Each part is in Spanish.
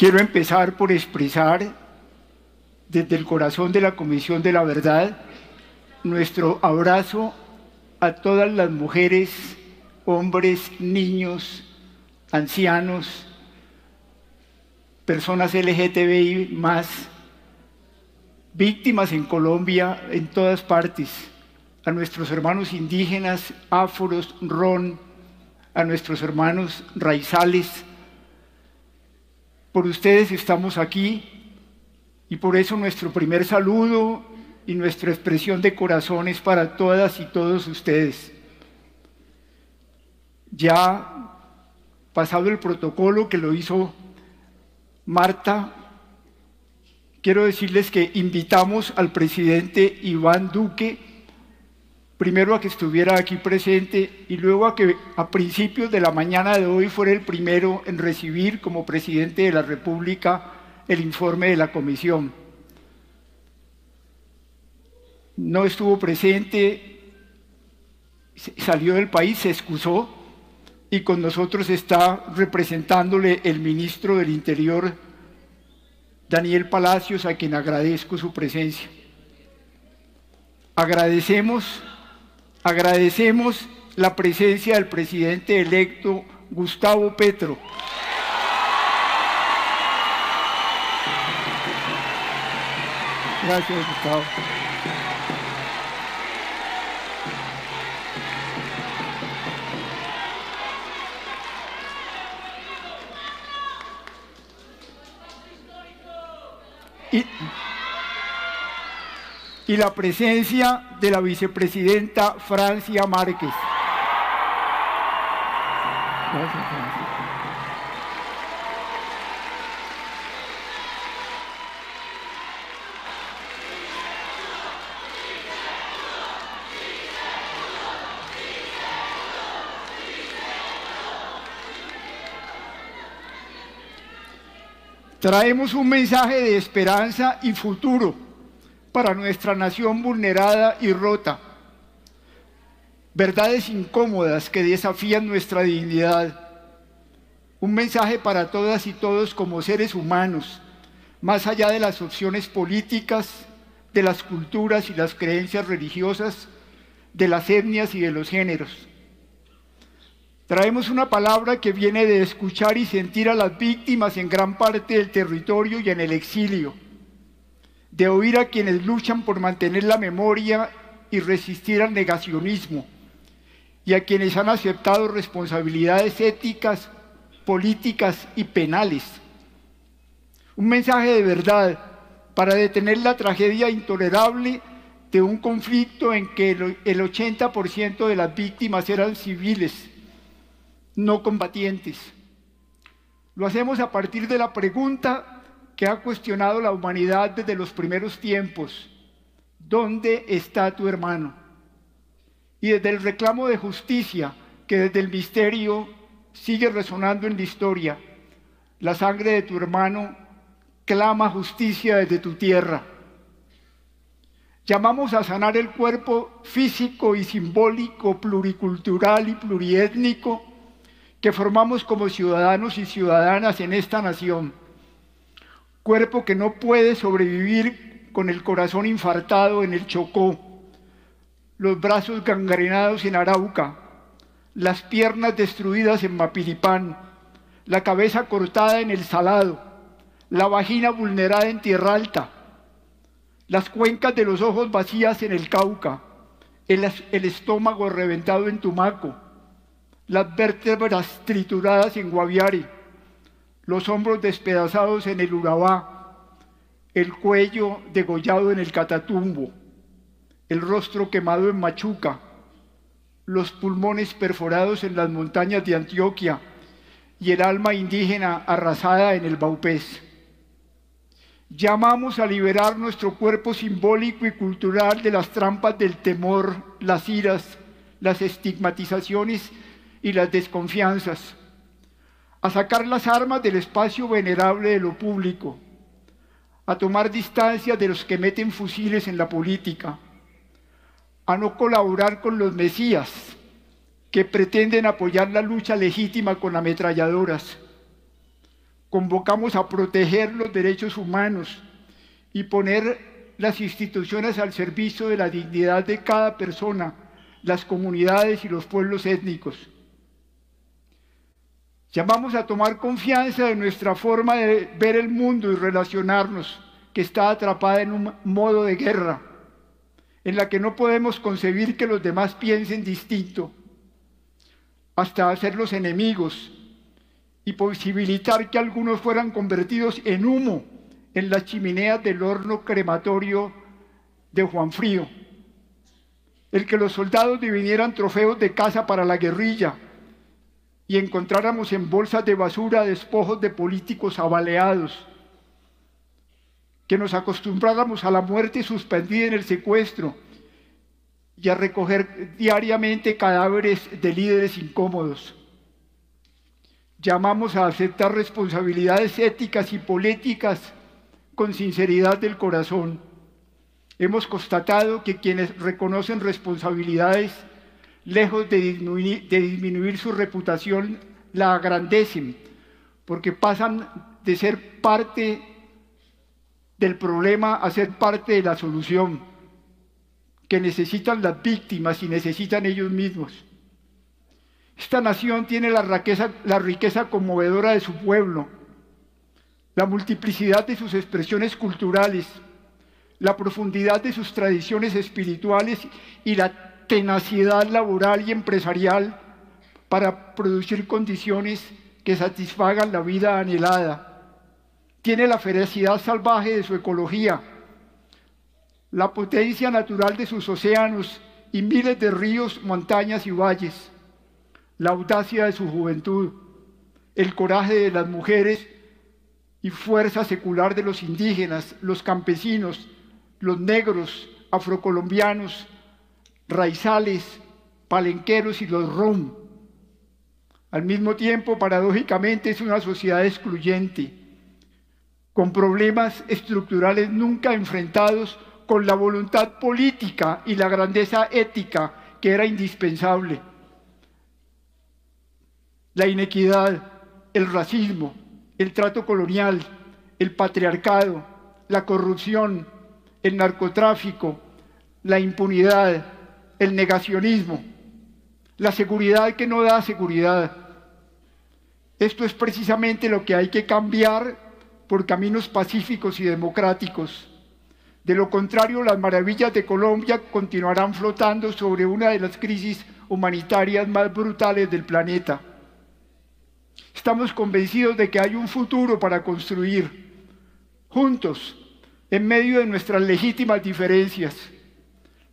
Quiero empezar por expresar desde el corazón de la Comisión de la Verdad nuestro abrazo a todas las mujeres, hombres, niños, ancianos, personas LGTBI más, víctimas en Colombia, en todas partes, a nuestros hermanos indígenas, áforos, ron, a nuestros hermanos raizales. Por ustedes estamos aquí y por eso nuestro primer saludo y nuestra expresión de corazones para todas y todos ustedes. Ya pasado el protocolo que lo hizo Marta, quiero decirles que invitamos al presidente Iván Duque primero a que estuviera aquí presente y luego a que a principios de la mañana de hoy fuera el primero en recibir como presidente de la República el informe de la comisión. No estuvo presente, salió del país, se excusó y con nosotros está representándole el ministro del Interior, Daniel Palacios, a quien agradezco su presencia. Agradecemos, agradecemos la presencia del presidente electo Gustavo Petro. Gracias, Gustavo. Y, la presencia de la vicepresidenta Francia Márquez. Traemos un mensaje de esperanza y futuro para nuestra nación vulnerada y rota. Verdades incómodas que desafían nuestra dignidad. Un mensaje para todas y todos como seres humanos, más allá de las opciones políticas, de las culturas y las creencias religiosas, de las etnias y de los géneros. Traemos una palabra que viene de escuchar y sentir a las víctimas en gran parte del territorio y en el exilio, de oír a quienes luchan por mantener la memoria y resistir al negacionismo, y a quienes han aceptado responsabilidades éticas, políticas y penales. Un mensaje de verdad para detener la tragedia intolerable de un conflicto en que el 80% de las víctimas eran civiles no combatientes. Lo hacemos a partir de la pregunta que ha cuestionado la humanidad desde los primeros tiempos. ¿Dónde está tu hermano? Y desde el reclamo de justicia que desde el misterio sigue resonando en la historia. La sangre de tu hermano clama justicia desde tu tierra. Llamamos a sanar el cuerpo físico y simbólico, pluricultural y pluriétnico que formamos como ciudadanos y ciudadanas en esta nación. Cuerpo que no puede sobrevivir con el corazón infartado en el Chocó, los brazos gangrenados en Arauca, las piernas destruidas en Mapiripán, la cabeza cortada en el Salado, la vagina vulnerada en Tierra Alta, las cuencas de los ojos vacías en el Cauca, el estómago reventado en Tumaco, las vértebras trituradas en Guaviare, los hombros despedazados en el Urabá, el cuello degollado en el Catatumbo, el rostro quemado en Machuca, los pulmones perforados en las montañas de Antioquia y el alma indígena arrasada en el Baupés. Llamamos a liberar nuestro cuerpo simbólico y cultural de las trampas del temor, las iras, las estigmatizaciones y las desconfianzas, a sacar las armas del espacio venerable de lo público, a tomar distancia de los que meten fusiles en la política, a no colaborar con los mesías que pretenden apoyar la lucha legítima con ametralladoras. convocamos a proteger los derechos humanos y poner las instituciones al servicio de la dignidad de cada persona, las comunidades y los pueblos étnicos. Llamamos a tomar confianza de nuestra forma de ver el mundo y relacionarnos, que está atrapada en un modo de guerra, en la que no podemos concebir que los demás piensen distinto, hasta hacerlos enemigos y posibilitar que algunos fueran convertidos en humo en las chimeneas del horno crematorio de Juan Frío, el que los soldados dividieran trofeos de caza para la guerrilla, y encontráramos en bolsas de basura despojos de políticos abaleados, que nos acostumbráramos a la muerte suspendida en el secuestro y a recoger diariamente cadáveres de líderes incómodos. Llamamos a aceptar responsabilidades éticas y políticas con sinceridad del corazón. Hemos constatado que quienes reconocen responsabilidades lejos de disminuir, su reputación, la agrandecen, porque pasan de ser parte del problema a ser parte de la solución, que necesitan las víctimas y necesitan ellos mismos. Esta nación tiene la riqueza, la riqueza conmovedora de su pueblo, la multiplicidad de sus expresiones culturales, la profundidad de sus tradiciones espirituales y la tenacidad laboral y empresarial para producir condiciones que satisfagan la vida anhelada. Tiene la ferocidad salvaje de su ecología, la potencia natural de sus océanos y miles de ríos, montañas y valles, la audacia de su juventud, el coraje de las mujeres y fuerza secular de los indígenas, los campesinos, los negros, afrocolombianos, raizales, palenqueros y los rom. Al mismo tiempo, paradójicamente, es una sociedad excluyente, con problemas estructurales nunca enfrentados con la voluntad política y la grandeza ética que era indispensable. La inequidad, el racismo, el trato colonial, el patriarcado, la corrupción, el narcotráfico, la impunidad, el negacionismo, la seguridad que no da seguridad. Esto es precisamente lo que hay que cambiar por caminos pacíficos y democráticos. De lo contrario, las maravillas de Colombia continuarán flotando sobre una de las crisis humanitarias más brutales del planeta. Estamos convencidos de que hay un futuro para construir, juntos, en medio de nuestras legítimas diferencias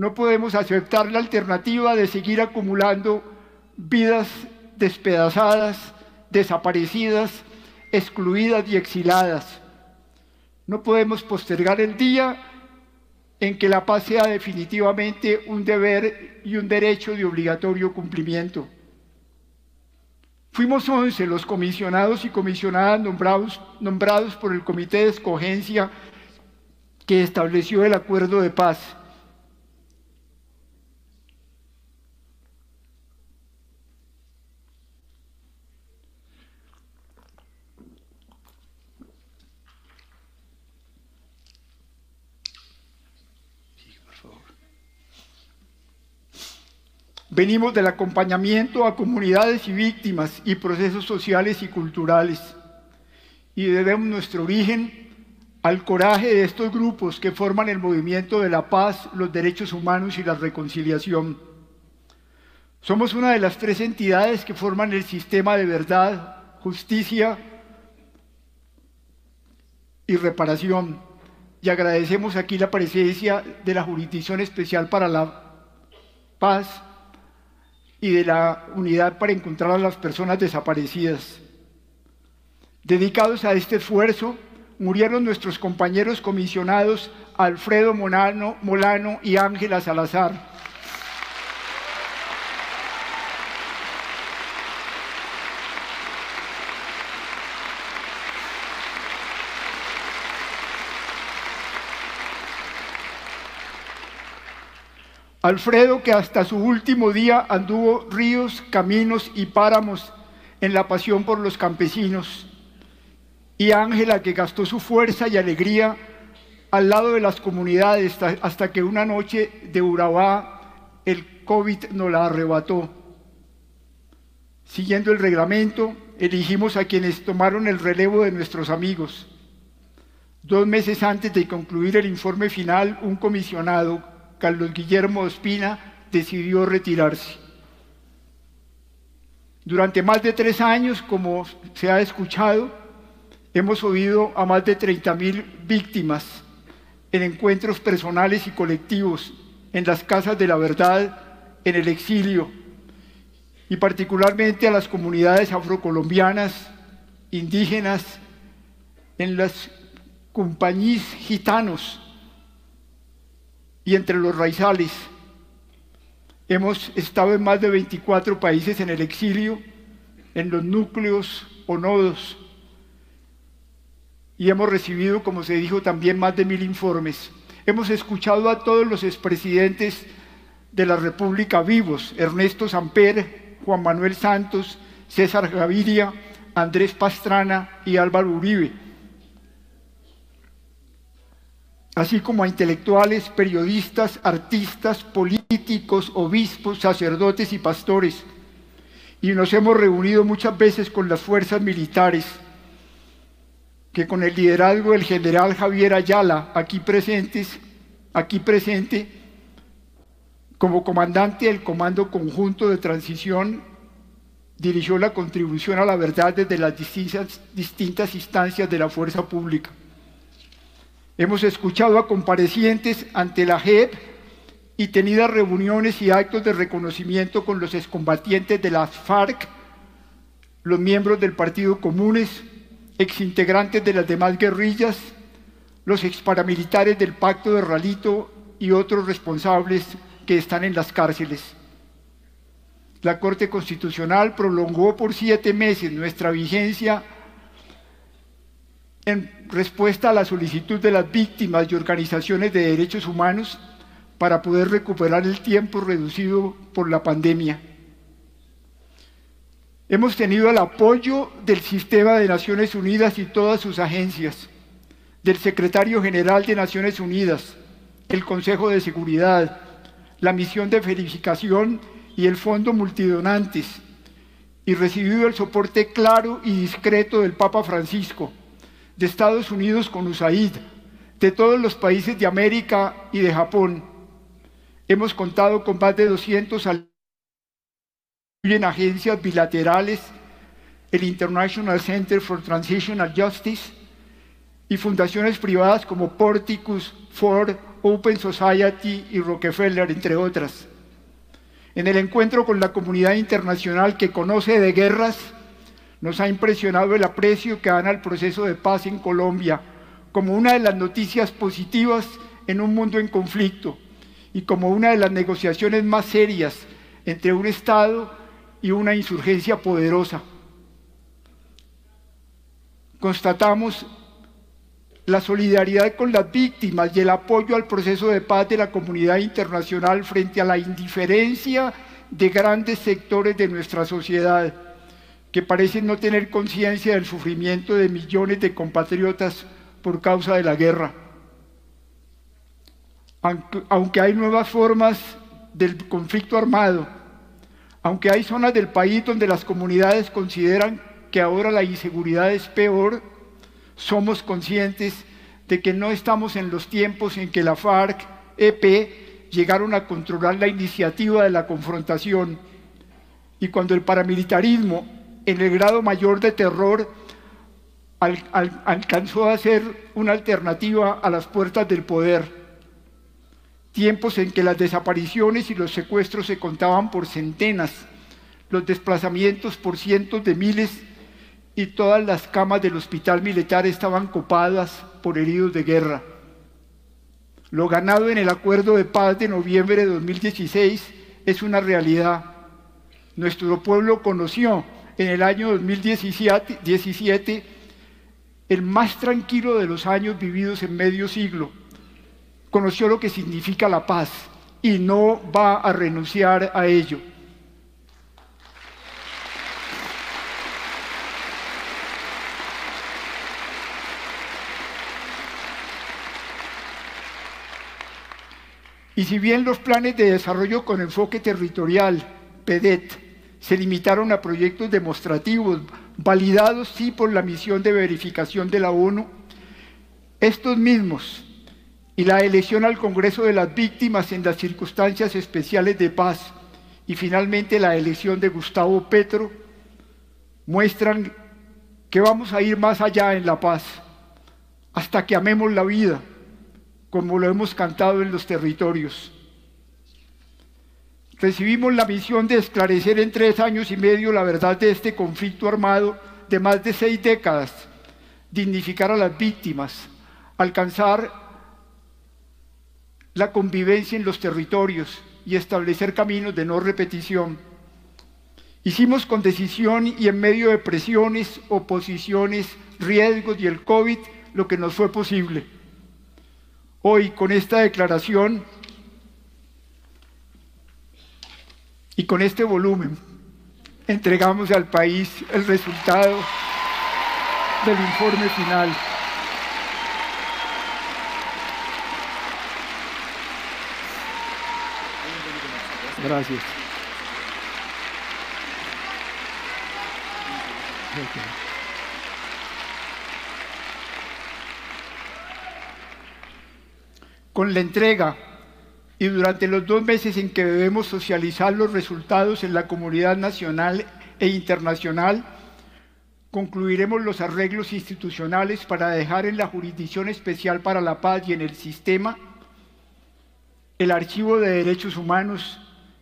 no podemos aceptar la alternativa de seguir acumulando vidas despedazadas, desaparecidas, excluidas y exiladas. No podemos postergar el día en que la paz sea definitivamente un deber y un derecho de obligatorio cumplimiento. Fuimos 11 los comisionados y comisionadas nombrados, nombrados por el Comité de Escogencia que estableció el acuerdo de paz. Venimos del acompañamiento a comunidades y víctimas y procesos sociales y culturales. Y debemos nuestro origen al coraje de estos grupos que forman el movimiento de la paz, los derechos humanos y la reconciliación. Somos una de las tres entidades que forman el sistema de verdad, justicia y reparación. Y agradecemos aquí la presencia de la Jurisdicción Especial para la Paz y de la unidad para encontrar a las personas desaparecidas. Dedicados a este esfuerzo, murieron nuestros compañeros comisionados Alfredo Molano, Molano y Ángela Salazar. Alfredo, que hasta su último día anduvo ríos, caminos y páramos en la pasión por los campesinos. y Ángela que gastó su fuerza y alegría al lado de las comunidades hasta que una noche de Urabá el COVID nos la arrebató. Siguiendo el reglamento, elegimos a quienes tomaron el relevo de nuestros amigos. Dos meses antes de concluir el informe final, un comisionado, Carlos Guillermo Ospina, decidió retirarse. Durante más de tres años, como se ha escuchado, hemos oído a más de 30.000 víctimas en encuentros personales y colectivos, en las casas de la verdad, en el exilio, y particularmente a las comunidades afrocolombianas, indígenas, en las compañías gitanos y entre los raizales. Hemos estado en más de 24 países en el exilio, en los núcleos o nodos, y hemos recibido, como se dijo, también más de mil informes. Hemos escuchado a todos los expresidentes de la República vivos, Ernesto Samper, Juan Manuel Santos, César Gaviria, Andrés Pastrana y Álvaro Uribe así como a intelectuales, periodistas, artistas, políticos, obispos, sacerdotes y pastores. Y nos hemos reunido muchas veces con las fuerzas militares, que con el liderazgo del general Javier Ayala, aquí presentes, aquí presente, como comandante del Comando Conjunto de Transición, dirigió la contribución a la verdad desde las distintas, instancias de la fuerza pública. Hemos escuchado a comparecientes ante la JEP y tenido reuniones y actos de reconocimiento con los excombatientes de las FARC, los miembros del Partido Comunes, exintegrantes de las demás guerrillas, los exparamilitares del Pacto de Ralito y otros responsables que están en las cárceles. La Corte Constitucional prolongó por siete meses nuestra vigencia en respuesta a la solicitud de las víctimas y organizaciones de derechos humanos para poder recuperar el tiempo reducido por la pandemia. Hemos tenido el apoyo del sistema de Naciones Unidas y todas sus agencias, del secretario general de Naciones Unidas, el Consejo de Seguridad, la misión de verificación y el Fondo Multidonantes, y recibido el soporte claro y discreto del Papa Francisco, de Estados Unidos con USAID, de todos los países de América y de Japón. Hemos contado con más de 200 en agencias bilaterales, el International Center for Transitional Justice y fundaciones privadas como Porticus, Ford, Open Society y Rockefeller, entre otras. En el encuentro con la comunidad internacional que conoce de guerras, nos ha impresionado el aprecio que dan al proceso de paz en Colombia como una de las noticias positivas en un mundo en conflicto y como una de las negociaciones más serias entre un Estado y una insurgencia poderosa. Constatamos la solidaridad con las víctimas y el apoyo al proceso de paz de la comunidad internacional frente a la indiferencia de grandes sectores de nuestra sociedad que parecen no tener conciencia del sufrimiento de millones de compatriotas por causa de la guerra. Aunque hay nuevas formas del conflicto armado, aunque hay zonas del país donde las comunidades consideran que ahora la inseguridad es peor, somos conscientes de que no estamos en los tiempos en que la FARC, EP, llegaron a controlar la iniciativa de la confrontación y cuando el paramilitarismo en el grado mayor de terror, alcanzó a ser una alternativa a las puertas del poder. Tiempos en que las desapariciones y los secuestros se contaban por centenas, los desplazamientos por cientos de miles y todas las camas del hospital militar estaban copadas por heridos de guerra. Lo ganado en el acuerdo de paz de noviembre de 2016 es una realidad. Nuestro pueblo conoció en el año 2017, el más tranquilo de los años vividos en medio siglo. Conoció lo que significa la paz y no va a renunciar a ello. Y si bien los planes de desarrollo con enfoque territorial, PEDET, se limitaron a proyectos demostrativos, validados sí por la misión de verificación de la ONU, estos mismos y la elección al Congreso de las Víctimas en las circunstancias especiales de paz y finalmente la elección de Gustavo Petro muestran que vamos a ir más allá en la paz, hasta que amemos la vida, como lo hemos cantado en los territorios. Recibimos la misión de esclarecer en tres años y medio la verdad de este conflicto armado de más de seis décadas, dignificar a las víctimas, alcanzar la convivencia en los territorios y establecer caminos de no repetición. Hicimos con decisión y en medio de presiones, oposiciones, riesgos y el COVID lo que nos fue posible. Hoy, con esta declaración y con este volumen, entregamos al país el resultado del informe final. Gracias. Con la entrega y durante los dos meses en que debemos socializar los resultados en la comunidad nacional e internacional, concluiremos los arreglos institucionales para dejar en la Jurisdicción Especial para la Paz y en el sistema el Archivo de Derechos Humanos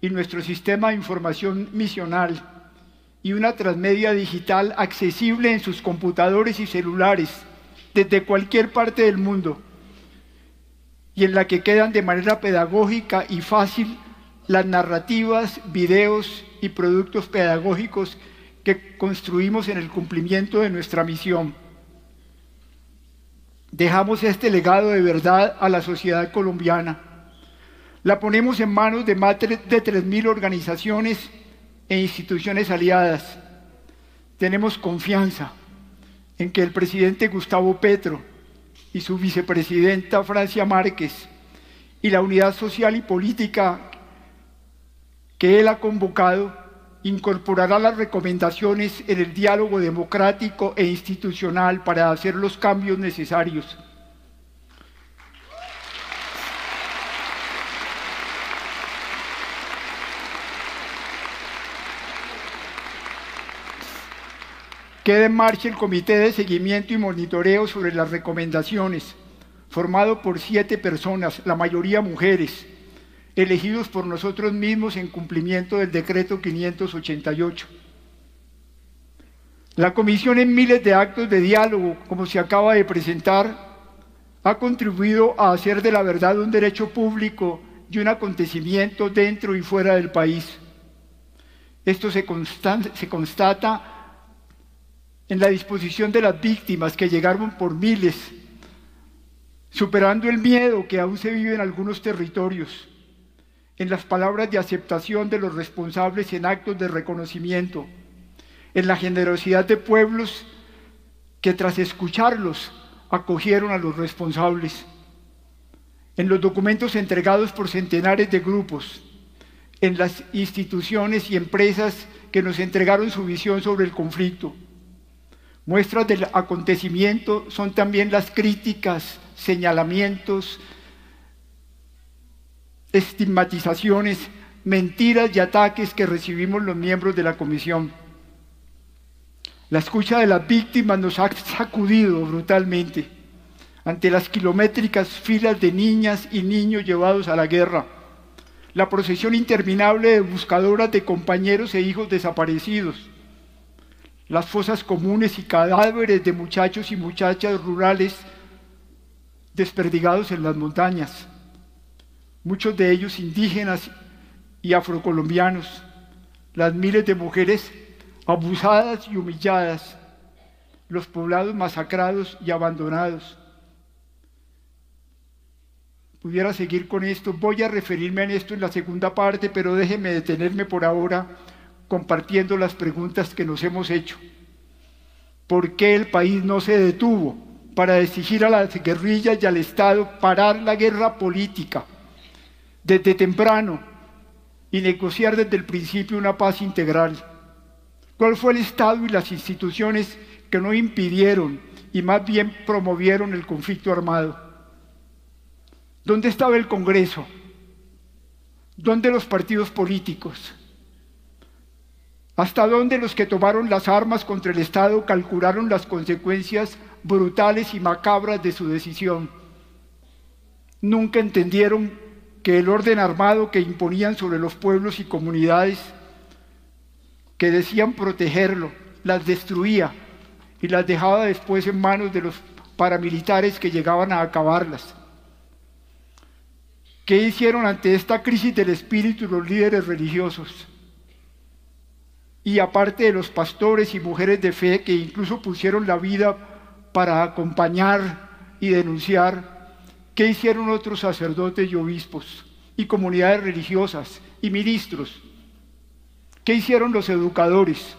y nuestro sistema de información misional y una transmedia digital accesible en sus computadores y celulares desde cualquier parte del mundo y en la que quedan de manera pedagógica y fácil las narrativas, videos y productos pedagógicos que construimos en el cumplimiento de nuestra misión. Dejamos este legado de verdad a la sociedad colombiana la ponemos en manos de más de 3.000 organizaciones e instituciones aliadas. Tenemos confianza en que el presidente Gustavo Petro y su vicepresidenta Francia Márquez y la unidad social y política que él ha convocado incorporará las recomendaciones en el diálogo democrático e institucional para hacer los cambios necesarios Queda en marcha el Comité de Seguimiento y Monitoreo sobre las recomendaciones, formado por siete personas, la mayoría mujeres, elegidos por nosotros mismos en cumplimiento del decreto 588. La comisión en miles de actos de diálogo, como se acaba de presentar, ha contribuido a hacer de la verdad un derecho público y un acontecimiento dentro y fuera del país. Esto se, se constata en la disposición de las víctimas que llegaron por miles, superando el miedo que aún se vive en algunos territorios, en las palabras de aceptación de los responsables en actos de reconocimiento, en la generosidad de pueblos que tras escucharlos acogieron a los responsables, en los documentos entregados por centenares de grupos, en las instituciones y empresas que nos entregaron su visión sobre el conflicto Muestras del acontecimiento son también las críticas, señalamientos, estigmatizaciones, mentiras y ataques que recibimos los miembros de la comisión. La escucha de las víctimas nos ha sacudido brutalmente ante las kilométricas filas de niñas y niños llevados a la guerra, la procesión interminable de buscadoras de compañeros e hijos desaparecidos, las fosas comunes y cadáveres de muchachos y muchachas rurales desperdigados en las montañas, muchos de ellos indígenas y afrocolombianos, las miles de mujeres abusadas y humilladas, los poblados masacrados y abandonados. Pudiera seguir con esto, voy a referirme a esto en la segunda parte, pero déjeme detenerme por ahora compartiendo las preguntas que nos hemos hecho. ¿Por qué el país no se detuvo para exigir a las guerrillas y al Estado parar la guerra política, desde temprano y negociar desde el principio una paz integral? ¿Cuál fue el Estado y las instituciones que no impidieron y más bien promovieron el conflicto armado? ¿Dónde estaba el Congreso? ¿Dónde los partidos políticos? ¿Hasta dónde los que tomaron las armas contra el Estado calcularon las consecuencias brutales y macabras de su decisión? Nunca entendieron que el orden armado que imponían sobre los pueblos y comunidades que decían protegerlo, las destruía y las dejaba después en manos de los paramilitares que llegaban a acabarlas. ¿Qué hicieron ante esta crisis del espíritu los líderes religiosos? Y aparte de los pastores y mujeres de fe que incluso pusieron la vida para acompañar y denunciar, ¿Qué hicieron otros sacerdotes y obispos y comunidades religiosas y ministros? ¿Qué hicieron los educadores?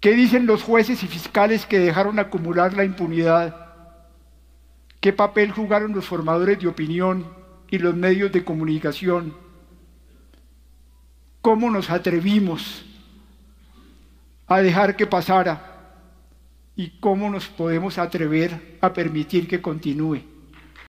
¿Qué dicen los jueces y fiscales que dejaron acumular la impunidad? ¿Qué papel jugaron los formadores de opinión y los medios de comunicación? ¿Cómo nos atrevimos a dejar que pasara? ¿Y cómo nos podemos atrever a permitir que continúe?